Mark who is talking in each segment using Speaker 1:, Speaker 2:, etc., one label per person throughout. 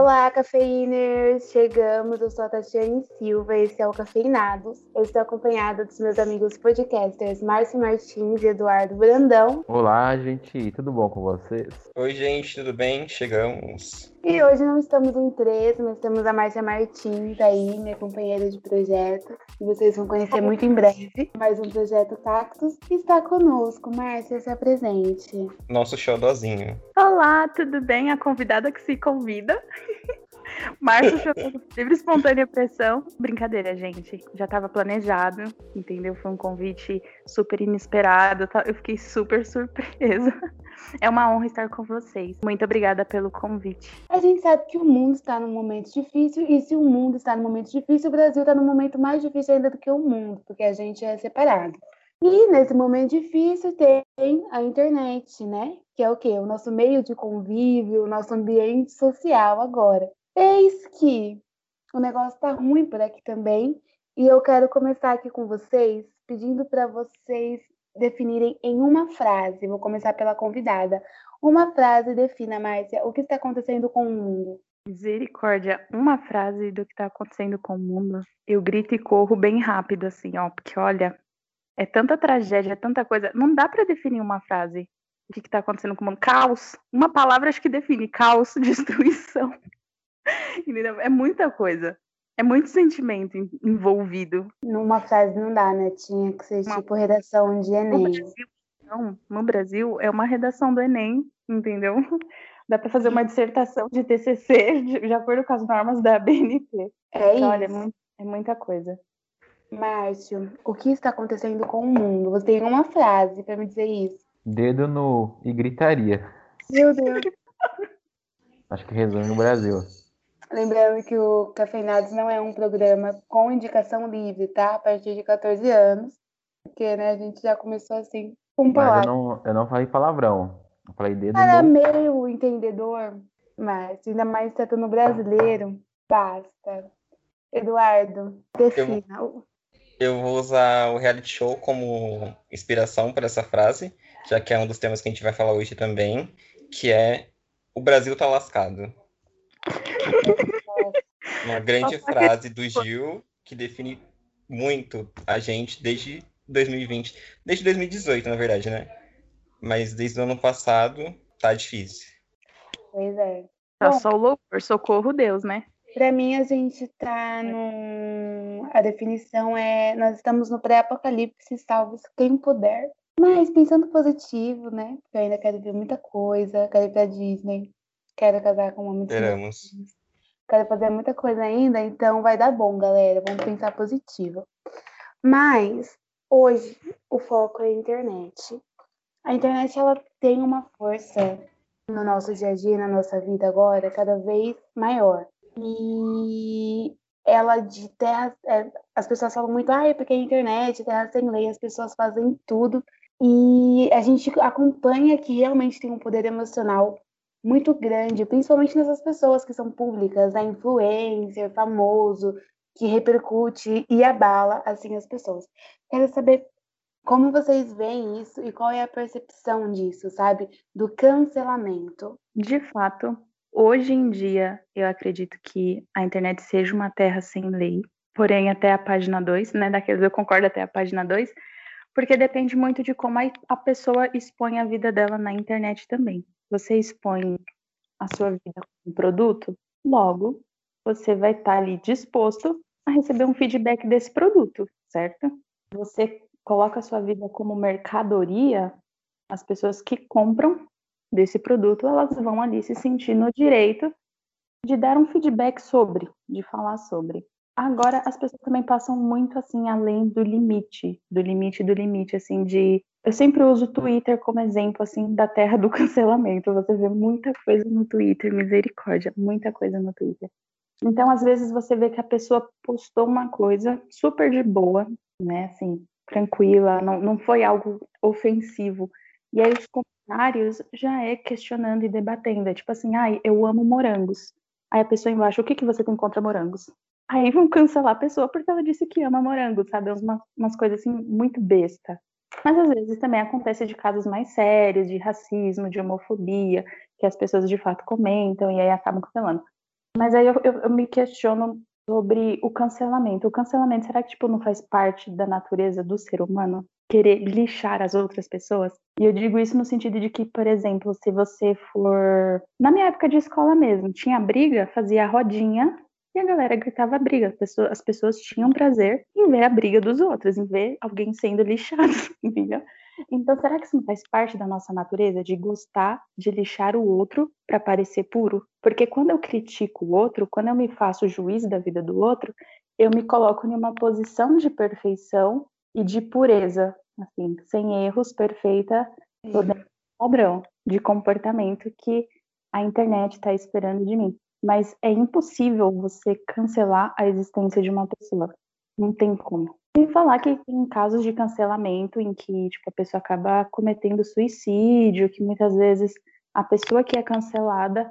Speaker 1: Olá, cafeiners! Chegamos, eu sou a Tatiane Silva, esse é o Cafeinados. Eu estou acompanhada dos meus amigos podcasters Márcio Martins e Eduardo Brandão.
Speaker 2: Olá, gente, tudo bom com vocês?
Speaker 3: Oi, gente, tudo bem? Chegamos.
Speaker 1: E hoje não estamos em três, mas temos a Márcia Martins aí, minha companheira de projeto, que vocês vão conhecer muito em breve. Mais um projeto Cactus que está conosco. Márcia, se apresente.
Speaker 3: Nosso xodózinho.
Speaker 4: Olá, tudo bem? A convidada que se convida. Márcia livre espontânea pressão. Brincadeira, gente. Já estava planejado, entendeu? Foi um convite super inesperado. Eu fiquei super surpresa. É uma honra estar com vocês. Muito obrigada pelo convite.
Speaker 1: A gente sabe que o mundo está num momento difícil, e se o mundo está num momento difícil, o Brasil está num momento mais difícil ainda do que o mundo, porque a gente é separado. E nesse momento difícil tem a internet, né? Que é o quê? O nosso meio de convívio, o nosso ambiente social agora. Eis que o negócio tá ruim por aqui também, e eu quero começar aqui com vocês pedindo para vocês definirem em uma frase. Vou começar pela convidada. Uma frase defina, Márcia, o que está acontecendo com o mundo.
Speaker 4: Misericórdia, uma frase do que está acontecendo com o mundo. Eu grito e corro bem rápido, assim, ó, porque olha, é tanta tragédia, é tanta coisa. Não dá para definir uma frase. O que está acontecendo com o mundo? Caos. Uma palavra acho que define caos, destruição. Entendeu? É muita coisa. É muito sentimento envolvido.
Speaker 1: Numa frase não dá, né? Tinha que ser uma... tipo redação de Enem.
Speaker 4: No Brasil, não, no Brasil é uma redação do Enem, entendeu? Dá para fazer uma dissertação de TCC de, de acordo com as normas da BNT.
Speaker 1: É então,
Speaker 4: Olha, é, muito, é muita coisa.
Speaker 1: Márcio, o que está acontecendo com o mundo? Você tem uma frase para me dizer isso?
Speaker 2: Dedo no e gritaria.
Speaker 1: Meu Deus.
Speaker 2: Acho que resume no Brasil.
Speaker 1: Lembrando que o Cafeinados não é um programa com indicação livre, tá? A partir de 14 anos. Porque, né, a gente já começou assim, com
Speaker 2: palavras. Mas eu não, eu não falei palavrão. Eu falei dedo
Speaker 1: Era
Speaker 2: no...
Speaker 1: meio entendedor, mas ainda mais sendo no brasileiro, basta. Eduardo, defina.
Speaker 3: Eu, eu vou usar o reality show como inspiração para essa frase, já que é um dos temas que a gente vai falar hoje também, que é o Brasil tá lascado. Uma grande frase do Gil que define muito a gente desde 2020, desde 2018, na verdade, né? Mas desde o ano passado tá difícil.
Speaker 1: Pois é.
Speaker 4: Tá Bom, só o louvor, socorro Deus, né?
Speaker 1: Para mim, a gente tá no. A definição é: nós estamos no pré-apocalipse, salve quem puder. Mas pensando positivo, né? Porque eu ainda quero ver muita coisa, quero ir pra Disney, quero casar com um homem
Speaker 3: Esperamos.
Speaker 1: Quero fazer muita coisa ainda, então vai dar bom, galera. Vamos pensar positivo. Mas hoje o foco é a internet. A internet ela tem uma força no nosso dia a dia, na nossa vida agora, cada vez maior. E ela de terra, é, as pessoas falam muito, ah, é porque a internet, terra sem lei, as pessoas fazem tudo. E a gente acompanha que realmente tem um poder emocional muito grande, principalmente nessas pessoas que são públicas, a influencer, famoso, que repercute e abala assim as pessoas. Quero saber como vocês veem isso e qual é a percepção disso, sabe? Do cancelamento.
Speaker 4: De fato, hoje em dia, eu acredito que a internet seja uma terra sem lei, porém até a página 2, né? Daqueles eu concordo até a página 2, porque depende muito de como a pessoa expõe a vida dela na internet também você expõe a sua vida como produto, logo você vai estar ali disposto a receber um feedback desse produto, certo? Você coloca a sua vida como mercadoria, as pessoas que compram desse produto, elas vão ali se sentir no direito de dar um feedback sobre, de falar sobre. Agora as pessoas também passam muito assim além do limite, do limite do limite assim de eu sempre uso o Twitter como exemplo, assim, da terra do cancelamento. Você vê muita coisa no Twitter, misericórdia, muita coisa no Twitter. Então, às vezes, você vê que a pessoa postou uma coisa super de boa, né, assim, tranquila, não, não foi algo ofensivo. E aí, os comentários já é questionando e debatendo. É tipo assim, ai, eu amo morangos. Aí a pessoa embaixo, o que, que você tem contra morangos? Aí vão cancelar a pessoa porque ela disse que ama morangos, sabe? Umas, umas coisas assim, muito besta. Mas às vezes também acontece de casos mais sérios, de racismo, de homofobia, que as pessoas de fato comentam e aí acabam cancelando. Mas aí eu, eu, eu me questiono sobre o cancelamento. O cancelamento, será que tipo, não faz parte da natureza do ser humano? Querer lixar as outras pessoas? E eu digo isso no sentido de que, por exemplo, se você for. Na minha época de escola mesmo, tinha briga, fazia rodinha e a galera gritava briga. As pessoas, as pessoas tinham prazer em ver a briga dos outros, em ver alguém sendo lixado, entendeu? Então, será que isso não faz parte da nossa natureza de gostar de lixar o outro para parecer puro? Porque quando eu critico o outro, quando eu me faço juiz da vida do outro, eu me coloco em uma posição de perfeição e de pureza, assim, sem erros, perfeita, todo padrão de comportamento que a internet está esperando de mim. Mas é impossível você cancelar a existência de uma pessoa. Não tem como. Sem falar que tem casos de cancelamento em que tipo, a pessoa acaba cometendo suicídio, que muitas vezes a pessoa que é cancelada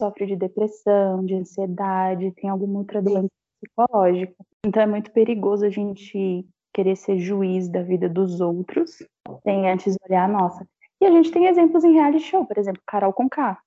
Speaker 4: sofre de depressão, de ansiedade, tem alguma outra doença psicológica. Então é muito perigoso a gente querer ser juiz da vida dos outros sem antes olhar a nossa. E a gente tem exemplos em reality show, por exemplo, Carol Conká.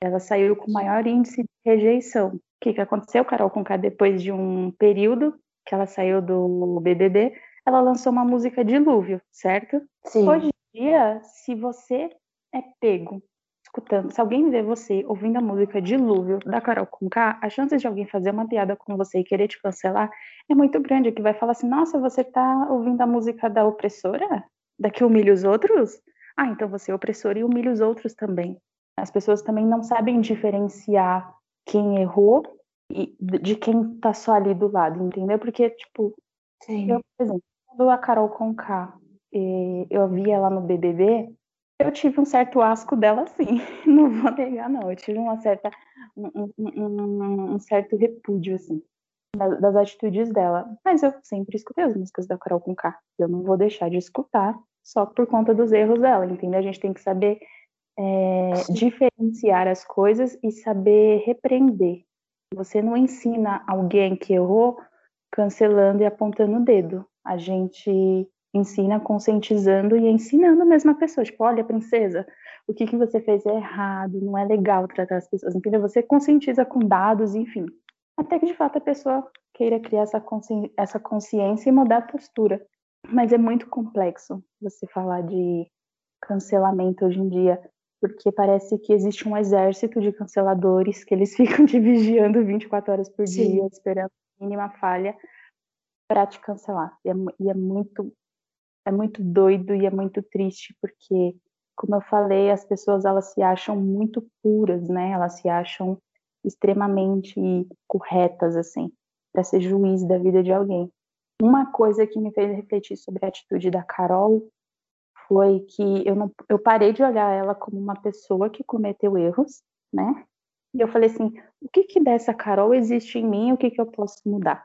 Speaker 4: Ela saiu com maior índice de rejeição. O que, que aconteceu, Carol Conká, depois de um período que ela saiu do BBB, ela lançou uma música Dilúvio, certo?
Speaker 1: Sim.
Speaker 4: Hoje em dia, se você é pego escutando, se alguém vê você ouvindo a música Dilúvio da Carol Conká, a chance de alguém fazer uma piada com você e querer te cancelar é muito grande, que vai falar assim, nossa, você tá ouvindo a música da opressora? Da que humilha os outros? Ah, então você é opressora e humilha os outros também. As pessoas também não sabem diferenciar quem errou e de quem tá só ali do lado, entendeu? Porque, tipo,
Speaker 1: Sim.
Speaker 4: eu, por exemplo, quando a Carol Conká, eh, eu vi ela no BBB, eu tive um certo asco dela, sim. Não vou negar, não. Eu tive uma certa, um, um, um certo repúdio, assim, das, das, atitudes dela. Mas eu sempre escutei as músicas da Carol Conká. Eu não vou deixar de escutar só por conta dos erros dela, entendeu? A gente tem que saber é, diferenciar as coisas e saber repreender. Você não ensina alguém que errou cancelando e apontando o dedo. A gente ensina conscientizando e ensinando a mesma pessoa. Tipo, olha, princesa, o que, que você fez é errado, não é legal tratar as pessoas. Entendeu? Você conscientiza com dados, enfim. Até que de fato a pessoa queira criar essa, consci... essa consciência e mudar a postura. Mas é muito complexo você falar de cancelamento hoje em dia porque parece que existe um exército de canceladores que eles ficam te vigiando 24 horas por Sim. dia, esperando a mínima falha para te cancelar. E é, e é, muito é muito doido e é muito triste porque como eu falei, as pessoas elas se acham muito puras, né? Elas se acham extremamente corretas assim, para ser juiz da vida de alguém. Uma coisa que me fez refletir sobre a atitude da Carol foi que eu, não, eu parei de olhar ela como uma pessoa que cometeu erros, né? E eu falei assim, o que que dessa Carol existe em mim, o que que eu posso mudar?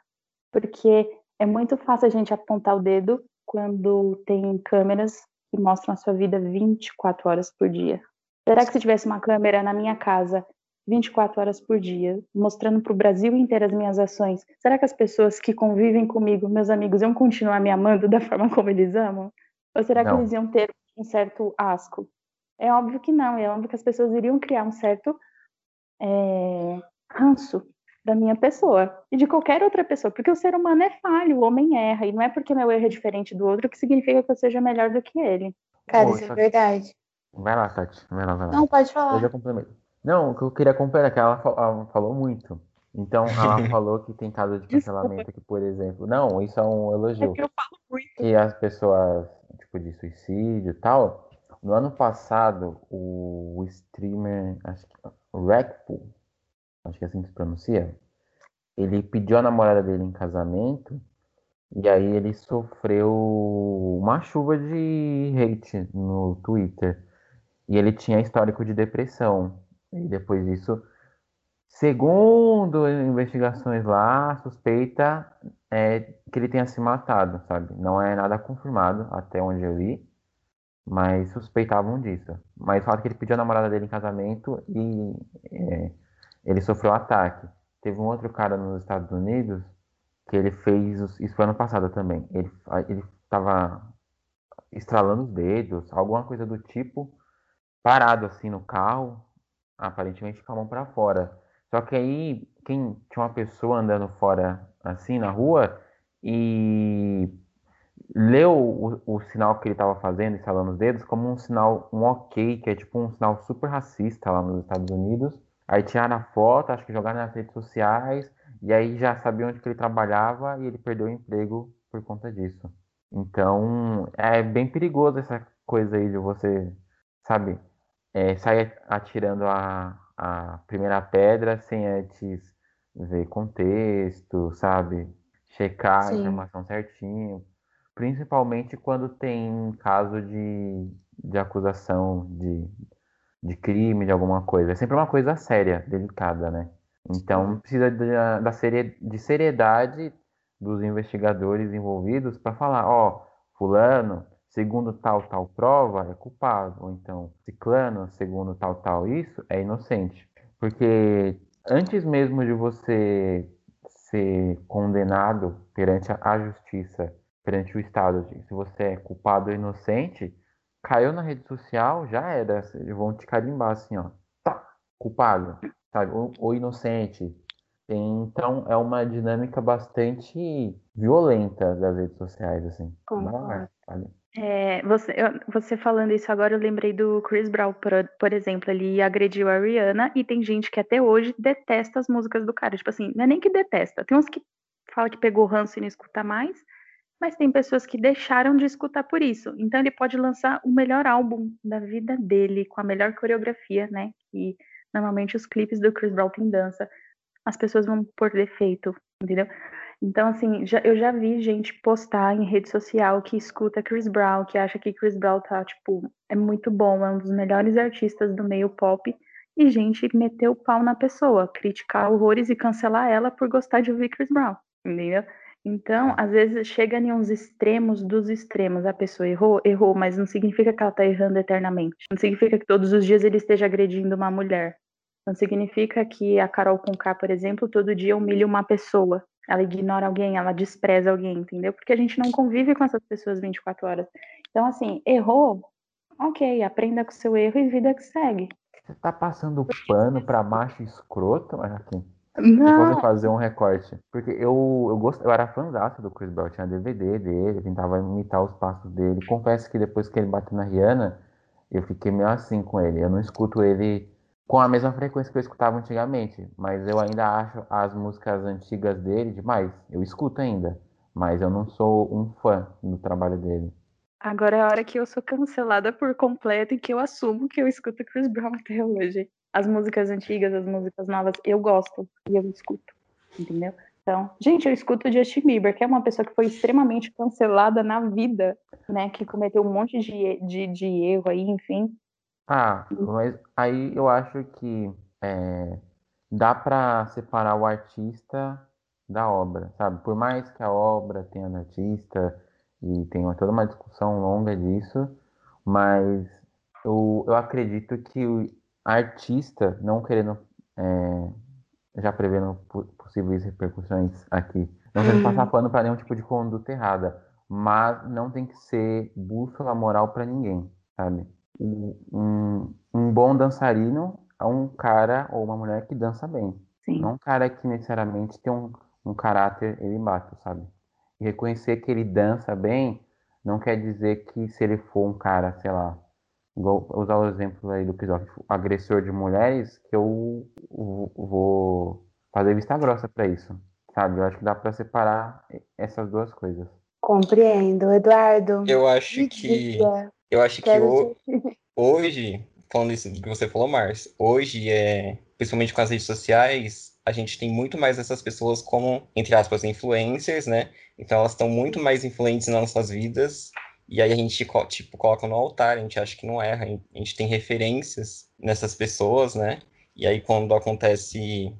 Speaker 4: Porque é muito fácil a gente apontar o dedo quando tem câmeras que mostram a sua vida 24 horas por dia. Será que se tivesse uma câmera na minha casa 24 horas por dia, mostrando para o Brasil inteiro as minhas ações, será que as pessoas que convivem comigo, meus amigos, iam continuar me amando da forma como eles amam? Ou será não. que eles iam ter um certo asco? É óbvio que não, é óbvio que as pessoas iriam criar um certo é, ranço da minha pessoa e de qualquer outra pessoa, porque o ser humano é falho, o homem erra, e não é porque meu erro é diferente do outro que significa que eu seja melhor do que ele.
Speaker 1: Cara, Poxa. isso é verdade.
Speaker 2: Vai lá, Tati. Vai lá, vai lá.
Speaker 1: Não, pode falar.
Speaker 2: Não, o que eu queria completar é que ela falou muito. Então, ela falou que tem caso de cancelamento aqui, por exemplo. Não, isso é um elogio. É
Speaker 4: que eu falo muito.
Speaker 2: Que as pessoas tipo de suicídio e tal. No ano passado, o streamer, acho que Rackpool, acho que é assim que se pronuncia, ele pediu a namorada dele em casamento e aí ele sofreu uma chuva de hate no Twitter. E ele tinha histórico de depressão. E depois disso, segundo investigações lá, suspeita é que ele tenha se matado, sabe? Não é nada confirmado até onde eu vi, mas suspeitavam disso. Mas o fato que ele pediu a namorada dele em casamento e é, ele sofreu ataque. Teve um outro cara nos Estados Unidos que ele fez, isso foi ano passado também. Ele ele estava estralando os dedos, alguma coisa do tipo, parado assim no carro, aparentemente com a mão para fora. Só que aí quem tinha uma pessoa andando fora assim na rua e leu o, o sinal que ele estava fazendo, instalando os dedos, como um sinal, um ok, que é tipo um sinal super racista lá nos Estados Unidos. Aí tiraram a foto, acho que jogaram nas redes sociais, e aí já sabia onde que ele trabalhava e ele perdeu o emprego por conta disso. Então, é bem perigoso essa coisa aí de você, sabe, é, sair atirando a, a primeira pedra sem antes ver contexto, sabe? Checar Sim. a informação certinho. Principalmente quando tem caso de, de acusação de, de crime, de alguma coisa. É sempre uma coisa séria, delicada, né? Então precisa de, da serie, de seriedade dos investigadores envolvidos para falar, ó, fulano, segundo tal tal prova, é culpado, ou então ciclano, segundo tal tal isso, é inocente. Porque antes mesmo de você ser condenado perante a justiça perante o Estado. Se você é culpado ou inocente, caiu na rede social, já era. Eles vão te carimbar assim, ó. Tá, culpado, sabe? Ou, ou inocente. Então é uma dinâmica bastante violenta das redes sociais, assim.
Speaker 4: Concordo. É, você, você falando isso agora, eu lembrei do Chris Brown, por, por, exemplo, ele agrediu a Rihanna e tem gente que até hoje detesta as músicas do cara. Tipo assim, não é nem que detesta, tem uns que fala que pegou ranço e não escuta mais, mas tem pessoas que deixaram de escutar por isso. Então ele pode lançar o melhor álbum da vida dele, com a melhor coreografia, né? E normalmente os clipes do Chris Brown tem dança. As pessoas vão por defeito, entendeu? Então, assim, já, eu já vi gente postar em rede social que escuta Chris Brown, que acha que Chris Brown tá, tipo, é muito bom, é um dos melhores artistas do meio pop, e gente meteu o pau na pessoa, criticar horrores e cancelar ela por gostar de ouvir Chris Brown, entendeu? Então, às vezes chega em uns extremos dos extremos. A pessoa errou, errou, mas não significa que ela está errando eternamente. Não significa que todos os dias ele esteja agredindo uma mulher. Não significa que a Carol Conká, por exemplo, todo dia humilha uma pessoa. Ela ignora alguém, ela despreza alguém, entendeu? Porque a gente não convive com essas pessoas 24 horas. Então, assim, errou, ok, aprenda com o seu erro e vida que segue.
Speaker 2: Você tá passando pano pra macho escroto, aqui. Não. Depois fazer um recorte. Porque eu, eu, gost... eu era fãzaço do Chris Brown, tinha DVD dele, tentava imitar os passos dele. Confesso que depois que ele bateu na Rihanna, eu fiquei meio assim com ele. Eu não escuto ele com a mesma frequência que eu escutava antigamente, mas eu ainda acho as músicas antigas dele demais. Eu escuto ainda, mas eu não sou um fã do trabalho dele.
Speaker 4: Agora é a hora que eu sou cancelada por completo e que eu assumo que eu escuto Chris Brown até hoje as músicas antigas, as músicas novas, eu gosto e eu escuto, entendeu? Então, gente, eu escuto Justin Bieber, que é uma pessoa que foi extremamente cancelada na vida, né? Que cometeu um monte de, de, de erro aí, enfim.
Speaker 2: Ah, mas aí eu acho que é, dá para separar o artista da obra, sabe? Por mais que a obra tenha um artista e tenha toda uma discussão longa disso, mas eu, eu acredito que artista, não querendo, é, já prevendo possíveis repercussões aqui, não querendo passar pano para nenhum tipo de conduta errada, mas não tem que ser bússola moral para ninguém, sabe? Um, um, bom dançarino é um cara ou uma mulher que dança bem, Sim. não um cara que necessariamente tem um, um caráter elimato, sabe? E reconhecer que ele dança bem não quer dizer que se ele for um cara, sei lá, Vou usar o exemplo aí do episódio agressor de mulheres, que eu vou fazer vista grossa para isso, sabe? Eu acho que dá para separar essas duas coisas.
Speaker 1: Compreendo, Eduardo.
Speaker 3: Eu acho que eu acho que o, hoje, falando isso que você falou, Mars, hoje é, principalmente com as redes sociais, a gente tem muito mais essas pessoas como, entre aspas, influencers, né? Então elas estão muito mais influentes nas nossas vidas e aí a gente, tipo, coloca no altar, a gente acha que não erra, a gente tem referências nessas pessoas, né? E aí quando acontece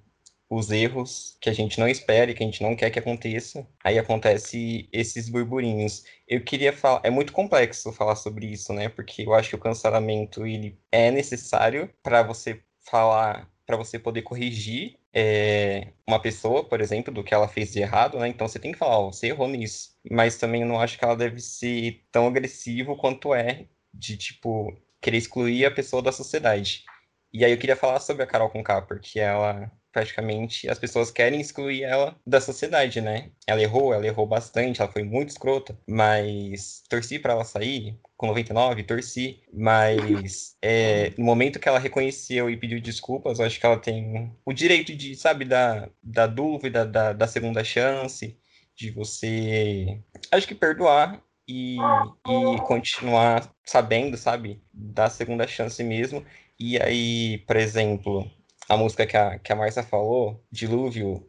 Speaker 3: os erros que a gente não espera e que a gente não quer que aconteça, aí acontece esses burburinhos. Eu queria falar, é muito complexo falar sobre isso, né? Porque eu acho que o cancelamento ele é necessário para você falar, para você poder corrigir é, uma pessoa, por exemplo, do que ela fez de errado, né? Então você tem que falar, oh, você errou nisso. Mas também eu não acho que ela deve ser tão agressivo quanto é de, tipo, querer excluir a pessoa da sociedade. E aí eu queria falar sobre a Carol Conká, porque ela praticamente as pessoas querem excluir ela da sociedade, né? Ela errou, ela errou bastante, ela foi muito escrota, mas torci para ela sair com 99, torci, mas é, no momento que ela reconheceu e pediu desculpas, eu acho que ela tem o direito de, sabe, da, da dúvida, da, da segunda chance, de você, acho que perdoar e, e continuar sabendo, sabe, da segunda chance mesmo. E aí, por exemplo, a música que a, que a Marcia falou, Dilúvio.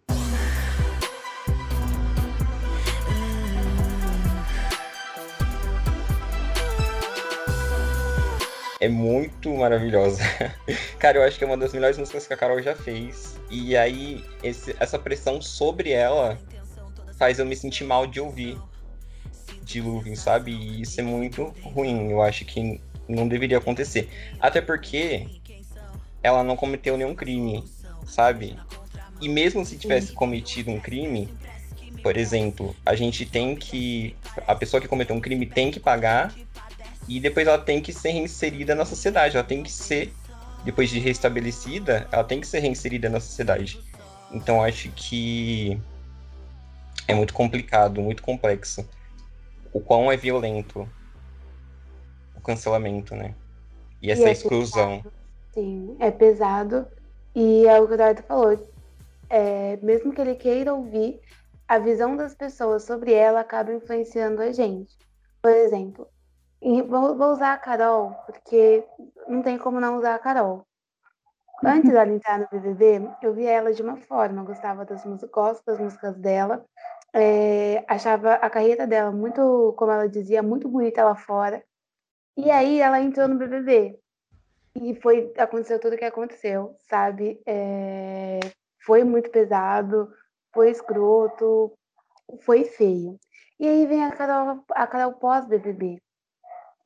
Speaker 3: É muito maravilhosa. Cara, eu acho que é uma das melhores músicas que a Carol já fez. E aí, esse, essa pressão sobre ela faz eu me sentir mal de ouvir Dilúvio, sabe? E isso é muito ruim. Eu acho que não deveria acontecer. Até porque ela não cometeu nenhum crime, sabe? E mesmo se tivesse cometido um crime, por exemplo, a gente tem que. A pessoa que cometeu um crime tem que pagar e depois ela tem que ser reinserida na sociedade. Ela tem que ser, depois de restabelecida, ela tem que ser reinserida na sociedade. Então acho que é muito complicado, muito complexo. O quão é violento o cancelamento, né? E essa e é exclusão.
Speaker 1: Sim, é pesado. E é o que o Eduardo falou. É, mesmo que ele queira ouvir, a visão das pessoas sobre ela acaba influenciando a gente. Por exemplo, vou, vou usar a Carol, porque não tem como não usar a Carol. Antes dela entrar no BBB, eu via ela de uma forma, gostava das músicas, das músicas dela, é, achava a carreira dela muito, como ela dizia, muito bonita lá fora. E aí ela entrou no BBB. E foi, aconteceu tudo o que aconteceu, sabe? É, foi muito pesado, foi escroto, foi feio. E aí vem a Carol, a Carol pós-BBB.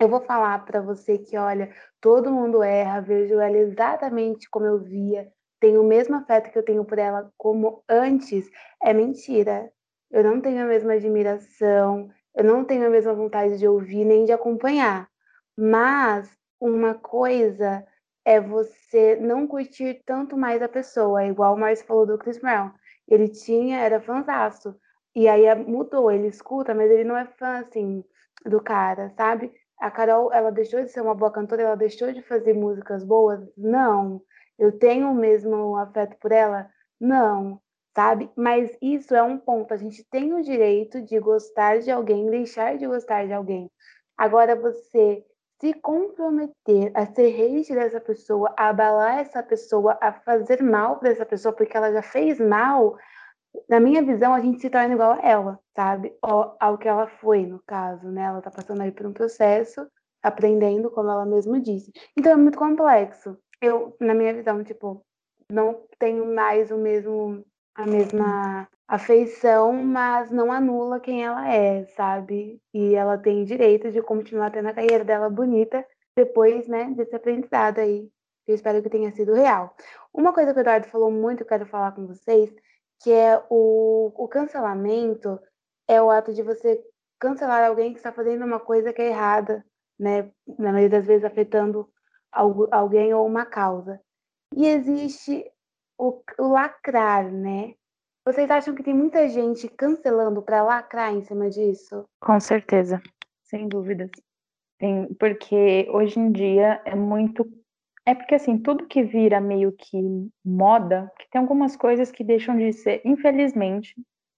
Speaker 1: Eu vou falar para você que, olha, todo mundo erra, vejo ela exatamente como eu via, tenho o mesmo afeto que eu tenho por ela como antes. É mentira. Eu não tenho a mesma admiração, eu não tenho a mesma vontade de ouvir nem de acompanhar. Mas uma coisa é você não curtir tanto mais a pessoa, igual o Márcio falou do Chris Brown. Ele tinha, era fãzaço. E aí mudou, ele escuta, mas ele não é fã, assim, do cara, sabe? A Carol, ela deixou de ser uma boa cantora, ela deixou de fazer músicas boas? Não. Eu tenho o mesmo afeto por ela? Não, sabe? Mas isso é um ponto. A gente tem o direito de gostar de alguém, deixar de gostar de alguém. Agora, você se comprometer a ser hate dessa pessoa, a abalar essa pessoa, a fazer mal para essa pessoa porque ela já fez mal, na minha visão, a gente se torna igual a ela, sabe? Ou ao que ela foi, no caso, né? Ela tá passando aí por um processo, aprendendo, como ela mesma disse. Então é muito complexo. Eu, na minha visão, tipo, não tenho mais o mesmo, a mesma afeição, mas não anula quem ela é, sabe? E ela tem direito de continuar tendo a carreira dela bonita depois, né, desse aprendizado aí. Eu espero que tenha sido real. Uma coisa que o Eduardo falou muito, eu quero falar com vocês, que é o, o cancelamento é o ato de você cancelar alguém que está fazendo uma coisa que é errada, né? Na maioria das vezes afetando alguém ou uma causa. E existe o, o lacrar, né? Vocês acham que tem muita gente cancelando para lacrar em cima disso?
Speaker 4: Com certeza, sem dúvidas. Tem, porque hoje em dia é muito. É porque assim, tudo que vira meio que moda, que tem algumas coisas que deixam de ser, infelizmente,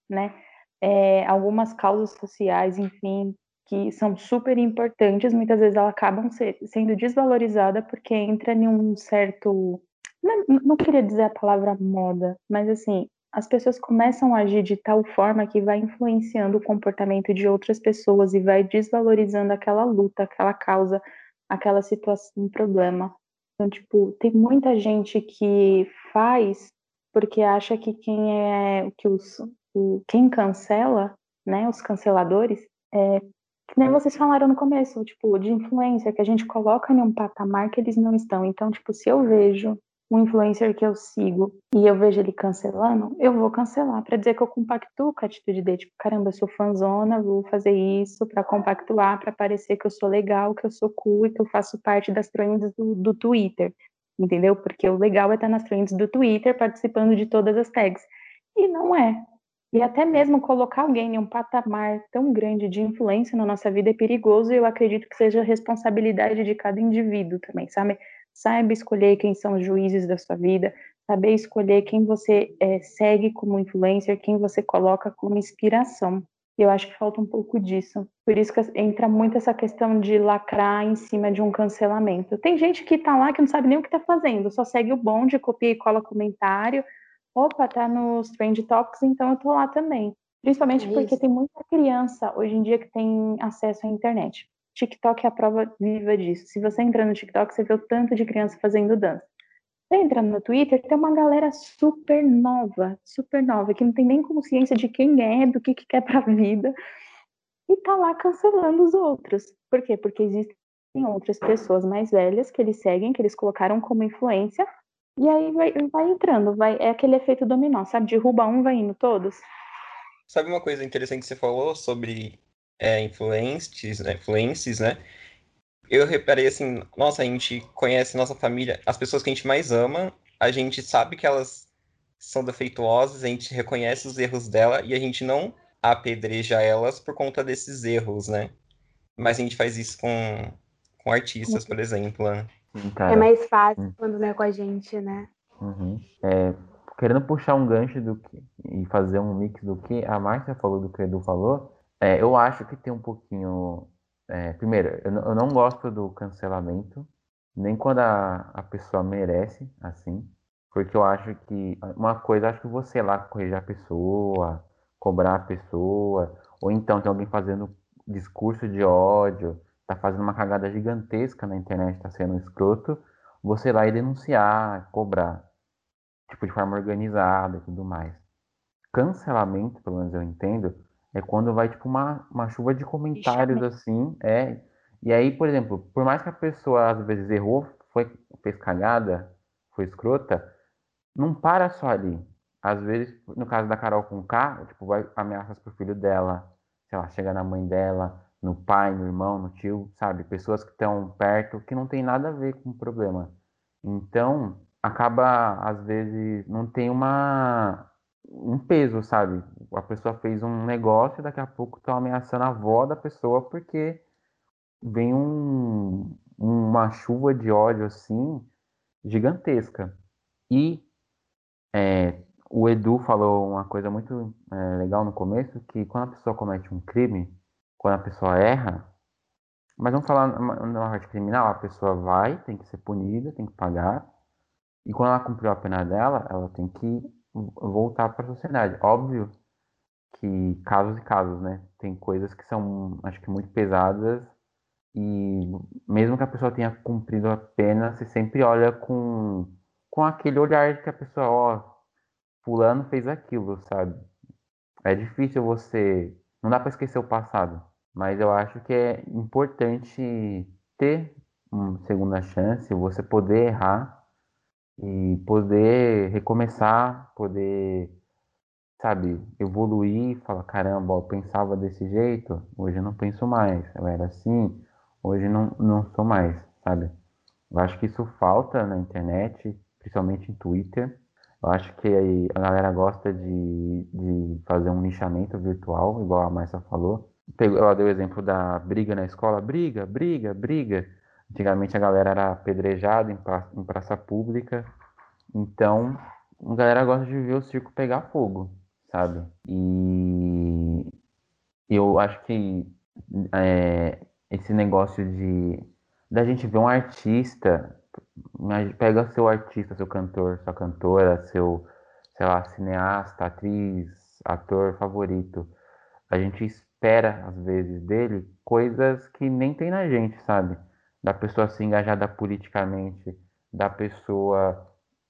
Speaker 4: né? É, algumas causas sociais, enfim, que são super importantes, muitas vezes elas acabam ser, sendo desvalorizadas porque entra em um certo. Não, não queria dizer a palavra moda, mas assim, as pessoas começam a agir de tal forma que vai influenciando o comportamento de outras pessoas e vai desvalorizando aquela luta, aquela causa, aquela situação, problema. Então, tipo, tem muita gente que faz porque acha que quem é que os o, quem cancela, né, os canceladores, é nem vocês falaram no começo, tipo, de influência que a gente coloca em um patamar que eles não estão. Então, tipo, se eu vejo um influencer que eu sigo e eu vejo ele cancelando, eu vou cancelar para dizer que eu compactuo com a atitude dele. Tipo, caramba, eu sou fanzona, vou fazer isso para compactuar, para parecer que eu sou legal, que eu sou cool e que eu faço parte das trends do, do Twitter. entendeu? Porque o legal é estar nas trends do Twitter, participando de todas as tags. E não é. E até mesmo colocar alguém em um patamar tão grande de influência na nossa vida é perigoso e eu acredito que seja responsabilidade de cada indivíduo também, sabe? Saiba escolher quem são os juízes da sua vida, saber escolher quem você é, segue como influencer, quem você coloca como inspiração. Eu acho que falta um pouco disso. Por isso que entra muito essa questão de lacrar em cima de um cancelamento. Tem gente que tá lá que não sabe nem o que tá fazendo, só segue o bonde, copia e cola comentário. Opa, tá nos Trend Topics, então eu tô lá também. Principalmente é porque tem muita criança hoje em dia que tem acesso à internet. TikTok é a prova viva disso. Se você entrar no TikTok, você vê o tanto de criança fazendo dança. Entra no Twitter, tem uma galera super nova, super nova, que não tem nem consciência de quem é, do que, que quer pra vida, e tá lá cancelando os outros. Por quê? Porque existem outras pessoas mais velhas que eles seguem, que eles colocaram como influência, e aí vai, vai entrando, vai, é aquele efeito dominó, sabe? Derruba um, vai indo todos.
Speaker 3: Sabe uma coisa interessante que você falou sobre é, influentes, né? Influences, né? eu reparei assim, nossa, a gente conhece nossa família, as pessoas que a gente mais ama, a gente sabe que elas são defeituosas, a gente reconhece os erros dela e a gente não apedreja elas por conta desses erros, né? Mas a gente faz isso com, com artistas, por exemplo. Né?
Speaker 1: é mais fácil hum. quando não é com a gente, né?
Speaker 2: Uhum. É, querendo puxar um gancho do que, e fazer um mix do que a Márcia falou, do que o Edu falou, é, eu acho que tem um pouquinho é, primeiro, eu, eu, não gosto do cancelamento, nem quando a, a pessoa merece, assim, porque eu acho que uma coisa, acho que você lá corrigir a pessoa, cobrar a pessoa, ou então tem alguém fazendo discurso de ódio, tá fazendo uma cagada gigantesca na internet, tá sendo escroto, você lá e denunciar, cobrar, tipo, de forma organizada e tudo mais. Cancelamento, pelo menos eu entendo, é quando vai, tipo, uma, uma chuva de comentários, assim, é. E aí, por exemplo, por mais que a pessoa às vezes errou, foi, fez cagada, foi escrota, não para só ali. Às vezes, no caso da Carol com K, tipo, vai ameaças pro filho dela, sei lá, chega na mãe dela, no pai, no irmão, no tio, sabe? Pessoas que estão perto, que não tem nada a ver com o problema. Então, acaba, às vezes, não tem uma, um peso, sabe? A pessoa fez um negócio e daqui a pouco estão ameaçando a avó da pessoa porque vem um, uma chuva de ódio assim gigantesca. E é, o Edu falou uma coisa muito é, legal no começo, que quando a pessoa comete um crime, quando a pessoa erra, mas vamos falar na parte criminal, a pessoa vai, tem que ser punida, tem que pagar, e quando ela cumpriu a pena dela, ela tem que voltar para a sociedade. Óbvio que casos e casos, né? Tem coisas que são, acho que muito pesadas e mesmo que a pessoa tenha cumprido a pena, você sempre olha com, com aquele olhar que a pessoa, ó, fulano fez aquilo, sabe? É difícil você, não dá para esquecer o passado, mas eu acho que é importante ter uma segunda chance, você poder errar e poder recomeçar, poder, sabe, evoluir, falar, caramba, eu pensava desse jeito, hoje eu não penso mais, eu era assim, hoje não, não sou mais, sabe? Eu acho que isso falta na internet, principalmente em Twitter. Eu acho que a galera gosta de, de fazer um nichamento virtual, igual a Marcia falou. Ela deu o exemplo da briga na escola, briga, briga, briga. Antigamente a galera era apedrejada em praça, em praça pública. Então, a galera gosta de ver o circo pegar fogo, sabe? E eu acho que é, esse negócio de da gente ver um artista, pega seu artista, seu cantor, sua cantora, seu, sei lá, cineasta, atriz, ator favorito. A gente espera, às vezes, dele coisas que nem tem na gente, sabe? Da pessoa ser engajada politicamente, da pessoa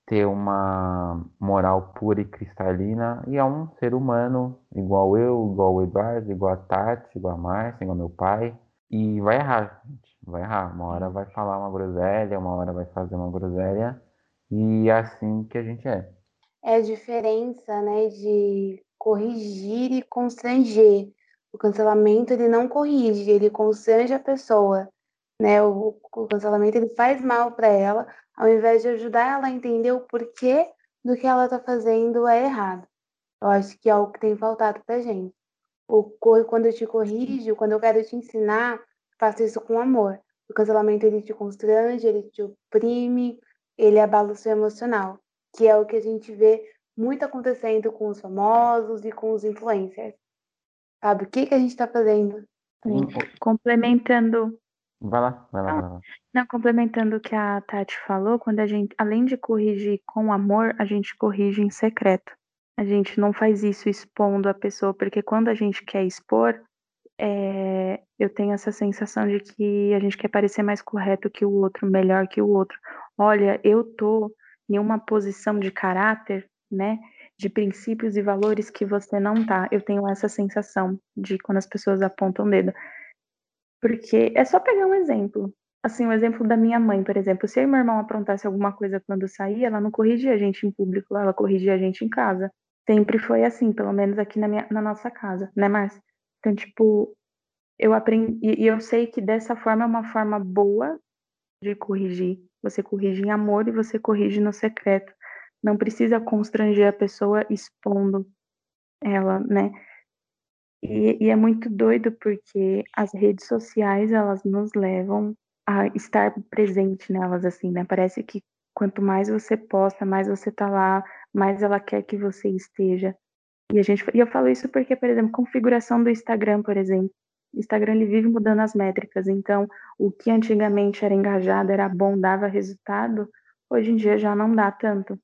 Speaker 2: ter uma moral pura e cristalina, e é um ser humano igual eu, igual o Eduardo, igual a Tati, igual a Márcia, igual meu pai, e vai errar, gente, vai errar. Uma hora vai falar uma groselha, uma hora vai fazer uma groselha, e é assim que a gente é.
Speaker 1: É a diferença, né, de corrigir e constranger. O cancelamento, ele não corrige, ele constrange a pessoa né? O, o cancelamento ele faz mal para ela, ao invés de ajudar ela a entender o porquê do que ela está fazendo é errado. Eu acho que é algo que tem faltado para gente. O, quando eu te corrijo, quando eu quero te ensinar, faço isso com amor. O cancelamento ele te constrange, ele te oprime, ele abala o seu emocional, que é o que a gente vê muito acontecendo com os famosos e com os influencers. Sabe o que, que a gente está fazendo?
Speaker 4: Complementando.
Speaker 2: Vai lá, vai lá, vai lá.
Speaker 4: Não, complementando o que a Tati falou, quando a gente, além de corrigir com amor, a gente corrige em secreto. A gente não faz isso expondo a pessoa, porque quando a gente quer expor, é, eu tenho essa sensação de que a gente quer parecer mais correto que o outro, melhor que o outro. Olha, eu tô em uma posição de caráter, né, de princípios e valores que você não tá. Eu tenho essa sensação de quando as pessoas apontam o dedo. Porque é só pegar um exemplo. Assim, o um exemplo da minha mãe, por exemplo. Se eu e meu irmão aprontasse alguma coisa quando saía, ela não corrigia a gente em público, ela corrigia a gente em casa. Sempre foi assim, pelo menos aqui na, minha, na nossa casa, né, Márcia? Então, tipo, eu aprendi, e eu sei que dessa forma é uma forma boa de corrigir. Você corrige em amor e você corrige no secreto. Não precisa constranger a pessoa expondo ela, né? E, e, é muito doido porque as redes sociais elas nos levam a estar presente nelas assim, né? Parece que quanto mais você posta, mais você tá lá, mais ela quer que você esteja. E a gente, e eu falo isso porque, por exemplo, configuração do Instagram, por exemplo, Instagram ele vive mudando as métricas, então o que antigamente era engajado, era bom, dava resultado, hoje em dia já não dá tanto.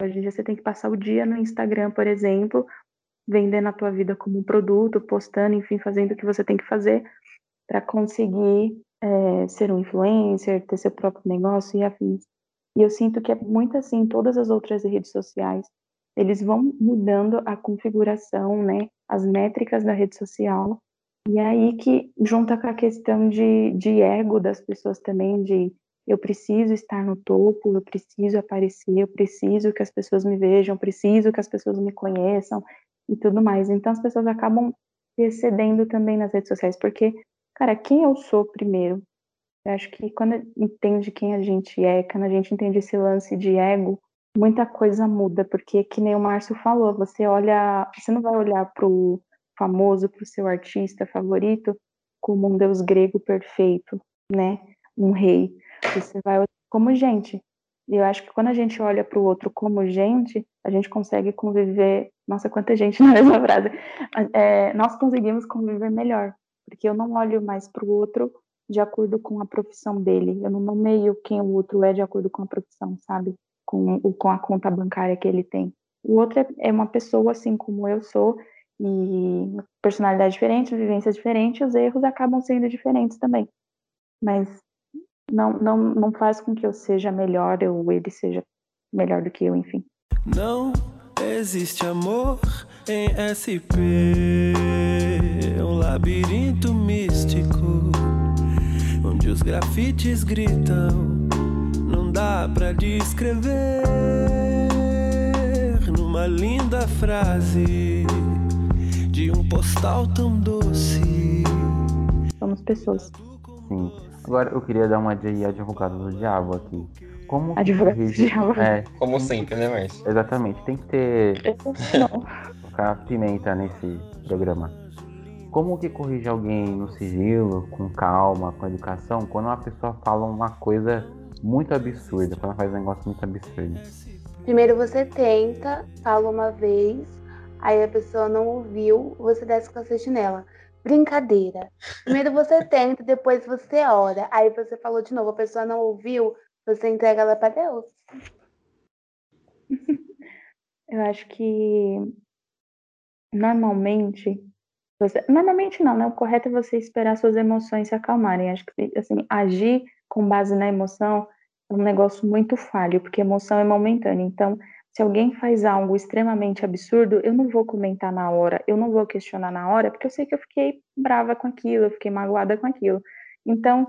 Speaker 4: Hoje em dia você tem que passar o dia no Instagram, por exemplo, vendendo a tua vida como um produto, postando, enfim, fazendo o que você tem que fazer para conseguir é, ser um influencer, ter seu próprio negócio e afins. E eu sinto que é muito assim todas as outras redes sociais. Eles vão mudando a configuração, né, as métricas da rede social. E é aí que junta com a questão de, de ego das pessoas também, de eu preciso estar no topo, eu preciso aparecer, eu preciso que as pessoas me vejam, preciso que as pessoas me conheçam, e tudo mais. Então as pessoas acabam excedendo também nas redes sociais, porque, cara, quem eu sou primeiro? Eu acho que quando entende quem a gente é, quando a gente entende esse lance de ego, muita coisa muda, porque que nem o Márcio falou, você olha, você não vai olhar pro famoso, pro seu artista favorito como um deus grego perfeito, né? Um rei. Você vai olhar como gente. E eu acho que quando a gente olha para o outro como gente, a gente consegue conviver. Nossa, quanta gente na mesma frase. É, nós conseguimos conviver melhor, porque eu não olho mais para o outro de acordo com a profissão dele. Eu não nomeio quem o outro é de acordo com a profissão, sabe? Com, com a conta bancária que ele tem. O outro é, é uma pessoa assim como eu sou, e personalidade diferente, vivência diferente, os erros acabam sendo diferentes também. Mas não, não, não faz com que eu seja melhor ou ele seja melhor do que eu, enfim.
Speaker 5: Não existe amor em SP, um labirinto místico, onde os grafites gritam, não dá pra descrever numa linda frase de um postal tão doce.
Speaker 4: Somos pessoas.
Speaker 2: Sim. Agora eu queria dar uma de advogado do diabo aqui. Como
Speaker 4: advogado do diabo?
Speaker 2: É,
Speaker 3: Como sempre, né, Márcio?
Speaker 2: Exatamente, tem que ter. Colocar pimenta nesse programa. Como que corrige alguém no sigilo, com calma, com educação, quando uma pessoa fala uma coisa muito absurda, quando ela faz um negócio muito absurdo?
Speaker 1: Primeiro você tenta, fala uma vez, aí a pessoa não ouviu, você desce com a nela. Brincadeira. Primeiro você tenta, depois você ora. Aí você falou de novo, a pessoa não ouviu, você entrega ela para Deus.
Speaker 4: Eu acho que normalmente você... normalmente não, né? O correto é você esperar suas emoções se acalmarem. Acho que assim, agir com base na emoção é um negócio muito falho, porque emoção é momentânea. Então, se alguém faz algo extremamente absurdo, eu não vou comentar na hora, eu não vou questionar na hora, porque eu sei que eu fiquei brava com aquilo, eu fiquei magoada com aquilo. Então,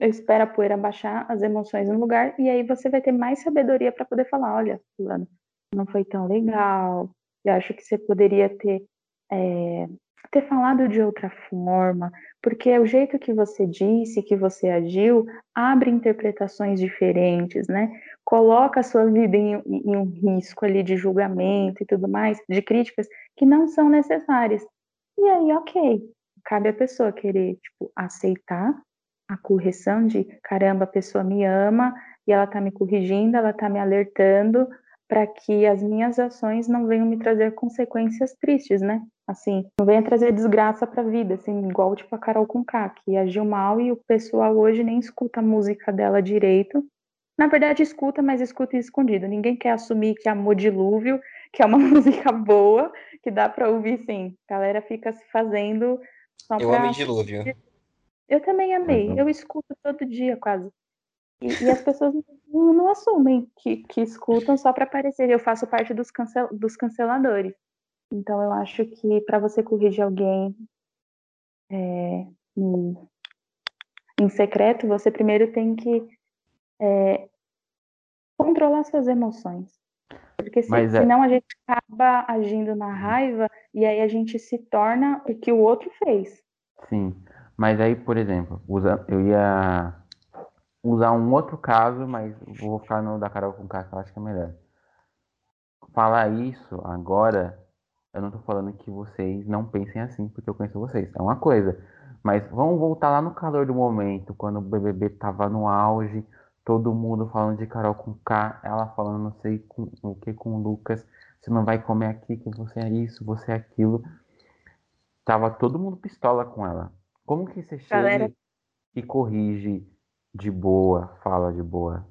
Speaker 4: eu espero a poeira baixar, as emoções no lugar, e aí você vai ter mais sabedoria para poder falar: olha, fulano, não foi tão legal, eu acho que você poderia ter é, ter falado de outra forma, porque o jeito que você disse, que você agiu, abre interpretações diferentes, né? Coloca a sua vida em, em um risco ali de julgamento e tudo mais, de críticas que não são necessárias. E aí, ok, cabe a pessoa querer, tipo, aceitar a correção de caramba, a pessoa me ama e ela tá me corrigindo, ela tá me alertando para que as minhas ações não venham me trazer consequências tristes, né? Assim, não venha trazer desgraça para a vida, assim, igual tipo a Carol Conká, que agiu mal e o pessoal hoje nem escuta a música dela direito. Na verdade, escuta, mas escuta escondido. Ninguém quer assumir que amor dilúvio, que é uma música boa, que dá para ouvir sim. A galera fica se fazendo
Speaker 3: só Eu pra... amei dilúvio.
Speaker 4: Eu também amei. Uhum. Eu escuto todo dia, quase. E, e as pessoas não, não, assumem que, que escutam só para aparecer. Eu faço parte dos, cancel, dos canceladores. Então, eu acho que para você corrigir alguém é, em, em, secreto, você primeiro tem que é, controlar suas emoções. Porque se, é... senão a gente acaba agindo na raiva e aí a gente se torna o que o outro fez.
Speaker 2: Sim, mas aí, por exemplo, usa, eu ia usar um outro caso, mas vou ficar no da Carol com K, que eu acho que é melhor. Falar isso agora, eu não tô falando que vocês não pensem assim, porque eu conheço vocês. É uma coisa. Mas vamos voltar lá no calor do momento, quando o BBB tava no auge, todo mundo falando de Carol com K, ela falando não sei com, o que com o Lucas, você não vai comer aqui, que você é isso, você é aquilo. Tava todo mundo pistola com ela. Como que você chega Galera... e corrige de boa, fala de boa.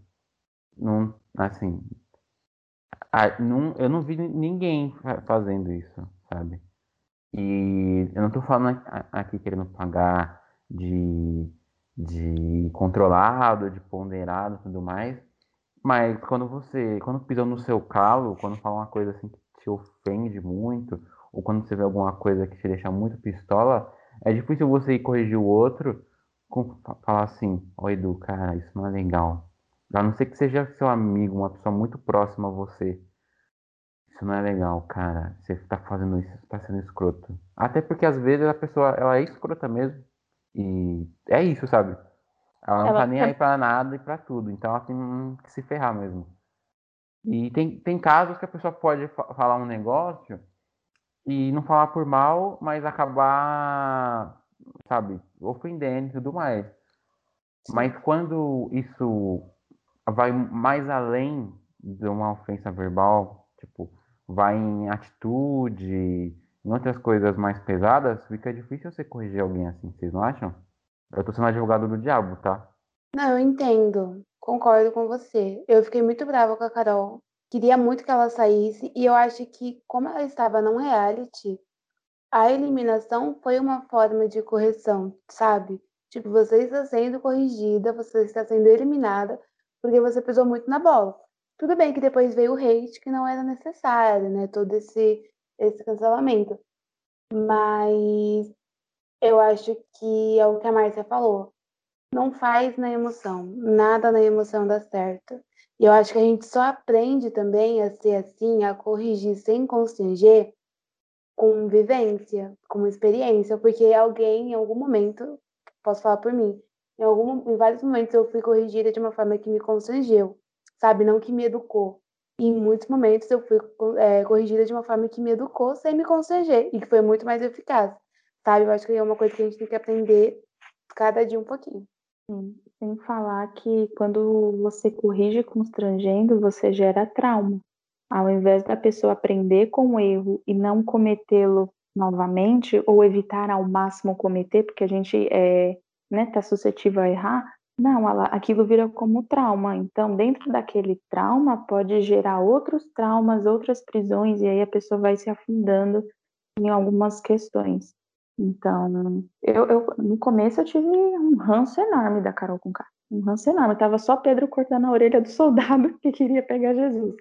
Speaker 2: Não, assim, a, não, eu não vi ninguém fazendo isso, sabe? E eu não tô falando aqui querendo pagar de, de controlado, de ponderado e tudo mais, mas quando você, quando pisam no seu calo, quando fala uma coisa assim que te ofende muito, ou quando você vê alguma coisa que te deixa muito pistola, é difícil você ir corrigir o outro falar assim, ó Edu, cara, isso não é legal. A não ser que seja seu amigo, uma pessoa muito próxima a você. Isso não é legal, cara. Você tá fazendo isso, você tá sendo escroto. Até porque às vezes a pessoa, ela é escrota mesmo. E é isso, sabe? Ela não ela... tá nem aí pra nada e pra tudo. Então ela tem que se ferrar mesmo. E tem, tem casos que a pessoa pode falar um negócio e não falar por mal, mas acabar sabe, ofendendo e tudo mais. Sim. Mas quando isso vai mais além de uma ofensa verbal, tipo, vai em atitude, em outras coisas mais pesadas, fica difícil você corrigir alguém assim, vocês não acham? Eu tô sendo advogado do diabo, tá?
Speaker 1: Não, eu entendo. Concordo com você. Eu fiquei muito brava com a Carol. Queria muito que ela saísse. E eu acho que, como ela estava num reality, a eliminação foi uma forma de correção, sabe? Tipo, você está sendo corrigida, você está sendo eliminada porque você pisou muito na bola. Tudo bem que depois veio o hate que não era necessário, né? Todo esse, esse cancelamento. Mas eu acho que é o que a Márcia falou. Não faz na emoção. Nada na emoção dá certo. E eu acho que a gente só aprende também a ser assim, a corrigir sem constranger, com vivência, com experiência, porque alguém em algum momento, posso falar por mim, em, algum, em vários momentos eu fui corrigida de uma forma que me constrangeu, sabe? Não que me educou. E em muitos momentos eu fui é, corrigida de uma forma que me educou sem me constranger e que foi muito mais eficaz, sabe? Eu acho que é uma coisa que a gente tem que aprender cada dia um pouquinho.
Speaker 4: Sem falar que quando você corrige constrangendo, você gera trauma. Ao invés da pessoa aprender com o erro e não cometê-lo novamente, ou evitar ao máximo cometer, porque a gente é, né, tá suscetível a errar, não, ela, aquilo vira como trauma. Então, dentro daquele trauma, pode gerar outros traumas, outras prisões, e aí a pessoa vai se afundando em algumas questões. Então, eu, eu no começo eu tive um ranço enorme da Carol com K. Um ranço enorme. Tava só Pedro cortando a orelha do soldado que queria pegar Jesus.